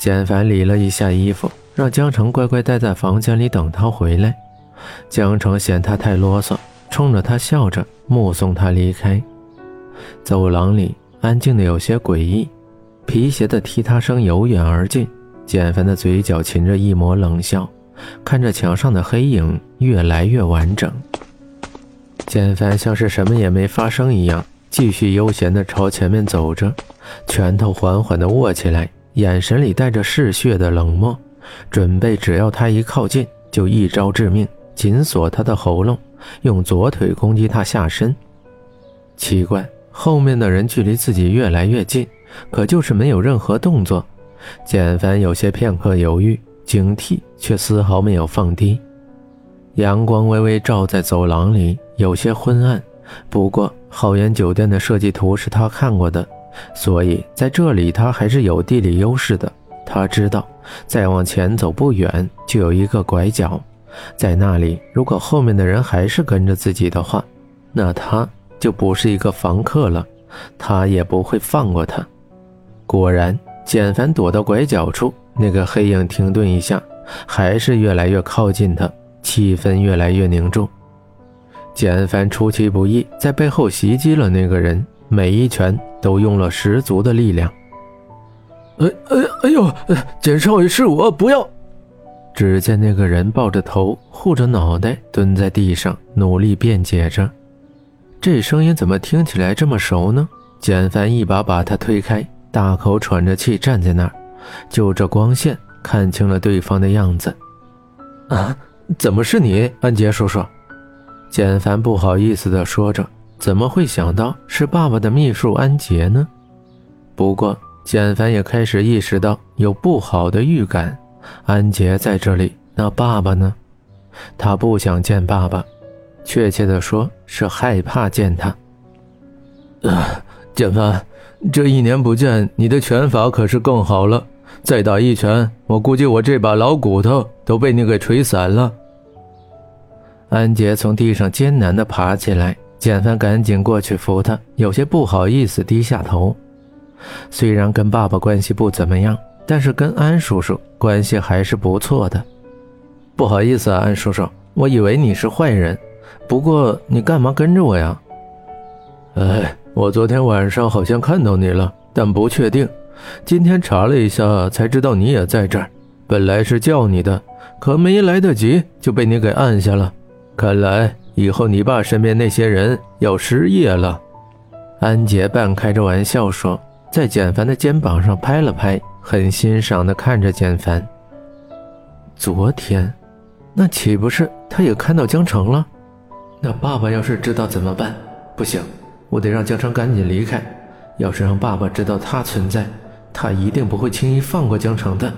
简凡理了一下衣服，让江城乖乖待在房间里等他回来。江城嫌他太啰嗦，冲着他笑着，目送他离开。走廊里安静的有些诡异，皮鞋的踢踏声由远而近。简凡的嘴角噙着一抹冷笑，看着墙上的黑影越来越完整。简凡像是什么也没发生一样，继续悠闲地朝前面走着，拳头缓缓地握起来，眼神里带着嗜血的冷漠，准备只要他一靠近，就一招致命，紧锁他的喉咙，用左腿攻击他下身。奇怪，后面的人距离自己越来越近，可就是没有任何动作。简凡有些片刻犹豫，警惕却丝毫没有放低。阳光微微照在走廊里，有些昏暗。不过浩源酒店的设计图是他看过的，所以在这里他还是有地理优势的。他知道，再往前走不远就有一个拐角，在那里，如果后面的人还是跟着自己的话，那他就不是一个房客了，他也不会放过他。果然。简凡躲到拐角处，那个黑影停顿一下，还是越来越靠近他，气氛越来越凝重。简凡出其不意，在背后袭击了那个人，每一拳都用了十足的力量。哎哎哎呦！简少爷是我，不要！只见那个人抱着头，护着脑袋，蹲在地上，努力辩解着。这声音怎么听起来这么熟呢？简凡一把把他推开。大口喘着气站在那儿，就这光线看清了对方的样子。啊，怎么是你，安杰叔叔？简凡不好意思地说着，怎么会想到是爸爸的秘书安杰呢？不过简凡也开始意识到有不好的预感。安杰在这里，那爸爸呢？他不想见爸爸，确切的说是害怕见他。啊，简凡。这一年不见，你的拳法可是更好了。再打一拳，我估计我这把老骨头都被你给锤散了。安杰从地上艰难地爬起来，简凡赶紧过去扶他，有些不好意思低下头。虽然跟爸爸关系不怎么样，但是跟安叔叔关系还是不错的。不好意思啊，安叔叔，我以为你是坏人。不过你干嘛跟着我呀？哎。我昨天晚上好像看到你了，但不确定。今天查了一下，才知道你也在这儿。本来是叫你的，可没来得及就被你给按下了。看来以后你爸身边那些人要失业了。安杰半开着玩笑说，在简凡的肩膀上拍了拍，很欣赏地看着简凡。昨天，那岂不是他也看到江城了？那爸爸要是知道怎么办？不行。我得让江城赶紧离开，要是让爸爸知道他存在，他一定不会轻易放过江城的。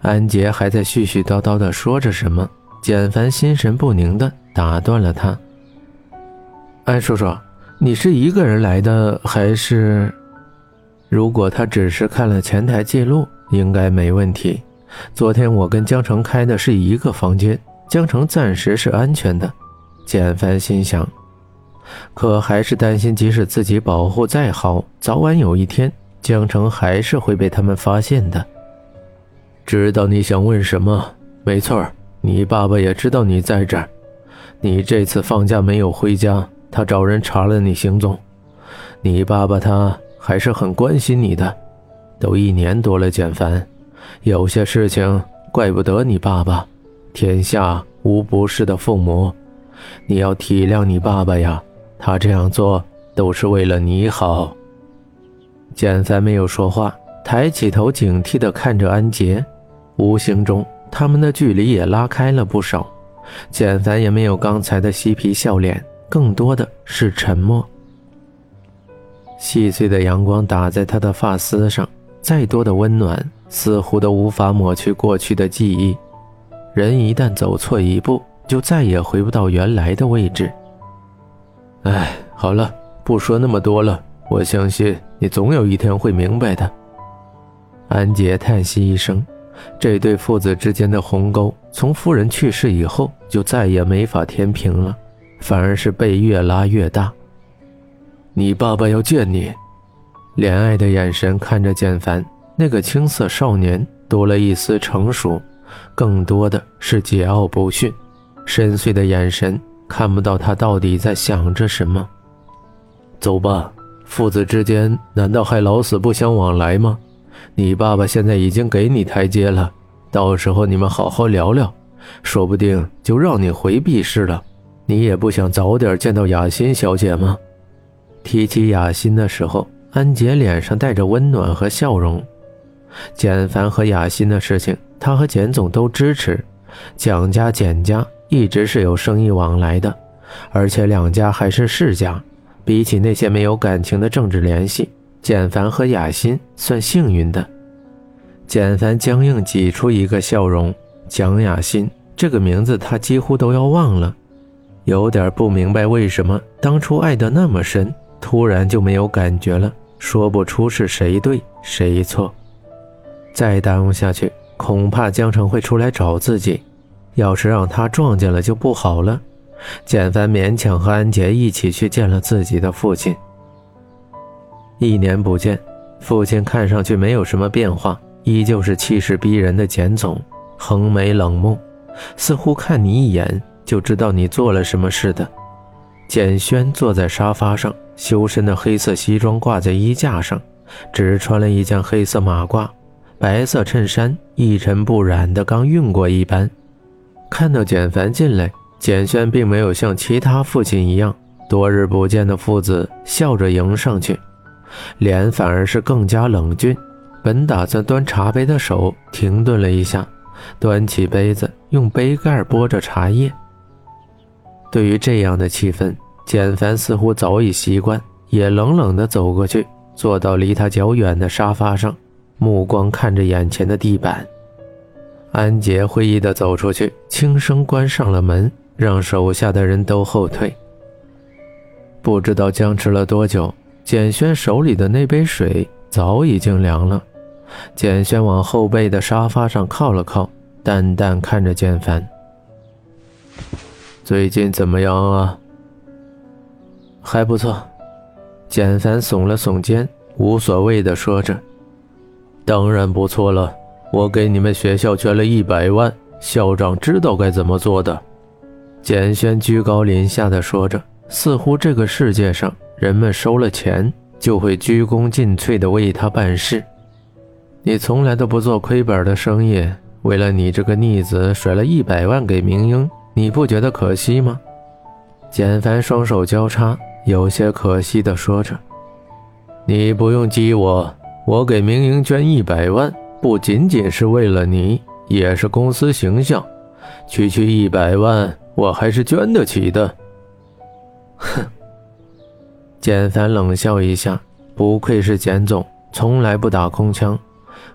安杰还在絮絮叨叨地说着什么，简凡心神不宁地打断了他。安叔叔，你是一个人来的还是？如果他只是看了前台记录，应该没问题。昨天我跟江城开的是一个房间，江城暂时是安全的。简凡心想。可还是担心，即使自己保护再好，早晚有一天江城还是会被他们发现的。知道你想问什么？没错，你爸爸也知道你在这儿。你这次放假没有回家，他找人查了你行踪。你爸爸他还是很关心你的。都一年多了，简凡，有些事情怪不得你爸爸。天下无不是的父母，你要体谅你爸爸呀。他这样做都是为了你好。简凡没有说话，抬起头，警惕地看着安杰。无形中，他们的距离也拉开了不少。简凡也没有刚才的嬉皮笑脸，更多的是沉默。细碎的阳光打在他的发丝上，再多的温暖，似乎都无法抹去过去的记忆。人一旦走错一步，就再也回不到原来的位置。哎，好了，不说那么多了。我相信你总有一天会明白的。安杰叹息一声，这对父子之间的鸿沟，从夫人去世以后就再也没法填平了，反而是被越拉越大。你爸爸要见你，怜爱的眼神看着简凡，那个青涩少年多了一丝成熟，更多的是桀骜不驯，深邃的眼神看不到他到底在想着什么。走吧，父子之间难道还老死不相往来吗？你爸爸现在已经给你台阶了，到时候你们好好聊聊，说不定就让你回避室了。你也不想早点见到雅欣小姐吗？提起雅欣的时候，安杰脸上带着温暖和笑容。简凡和雅欣的事情，他和简总都支持。蒋家、简家一直是有生意往来的，而且两家还是世家。比起那些没有感情的政治联系，简凡和雅欣算幸运的。简凡僵硬挤出一个笑容。蒋雅欣这个名字他几乎都要忘了，有点不明白为什么当初爱得那么深，突然就没有感觉了，说不出是谁对谁错。再耽误下去，恐怕江城会出来找自己，要是让他撞见了就不好了。简凡勉强和安杰一起去见了自己的父亲。一年不见，父亲看上去没有什么变化，依旧是气势逼人的简总，横眉冷目，似乎看你一眼就知道你做了什么似的。简轩坐在沙发上，修身的黑色西装挂在衣架上，只穿了一件黑色马褂，白色衬衫一尘不染的刚熨过一般。看到简凡进来。简轩并没有像其他父亲一样，多日不见的父子笑着迎上去，脸反而是更加冷峻。本打算端茶杯的手停顿了一下，端起杯子，用杯盖拨着茶叶。对于这样的气氛，简凡似乎早已习惯，也冷冷地走过去，坐到离他较远的沙发上，目光看着眼前的地板。安杰会意地走出去，轻声关上了门。让手下的人都后退。不知道僵持了多久，简轩手里的那杯水早已经凉了。简轩往后背的沙发上靠了靠，淡淡看着简凡：“最近怎么样啊？”“还不错。”简凡耸了耸肩，无所谓的说着：“当然不错了，我给你们学校捐了一百万，校长知道该怎么做的。”简轩居高临下的说着，似乎这个世界上人们收了钱就会鞠躬尽瘁的为他办事。你从来都不做亏本的生意，为了你这个逆子甩了一百万给明英，你不觉得可惜吗？简凡双手交叉，有些可惜的说着：“你不用激我，我给明英捐一百万，不仅仅是为了你，也是公司形象。区区一百万。”我还是捐得起的。哼，简凡冷笑一下，不愧是简总，从来不打空枪。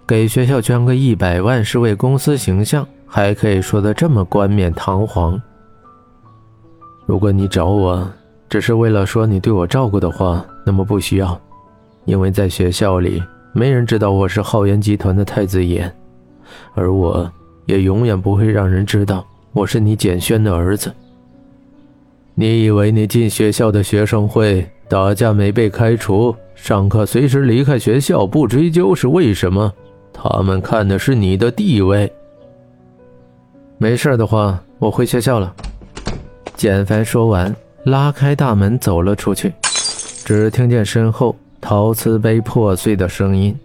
给学校捐个一百万是为公司形象，还可以说的这么冠冕堂皇。如果你找我只是为了说你对我照顾的话，那么不需要，因为在学校里没人知道我是浩源集团的太子爷，而我也永远不会让人知道。我是你简轩的儿子。你以为你进学校的学生会打架没被开除，上课随时离开学校不追究是为什么？他们看的是你的地位。没事的话，我回学校了。简凡说完，拉开大门走了出去，只听见身后陶瓷杯破碎的声音。